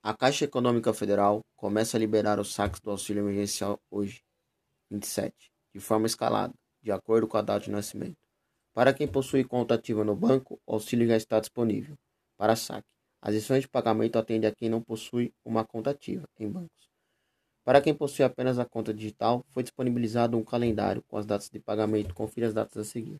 A Caixa Econômica Federal começa a liberar os saques do auxílio emergencial hoje, 27, de forma escalada, de acordo com a data de nascimento. Para quem possui conta ativa no banco, o auxílio já está disponível para saque. As lições de pagamento atendem a quem não possui uma conta ativa em bancos. Para quem possui apenas a conta digital, foi disponibilizado um calendário com as datas de pagamento. Confira as datas a seguir.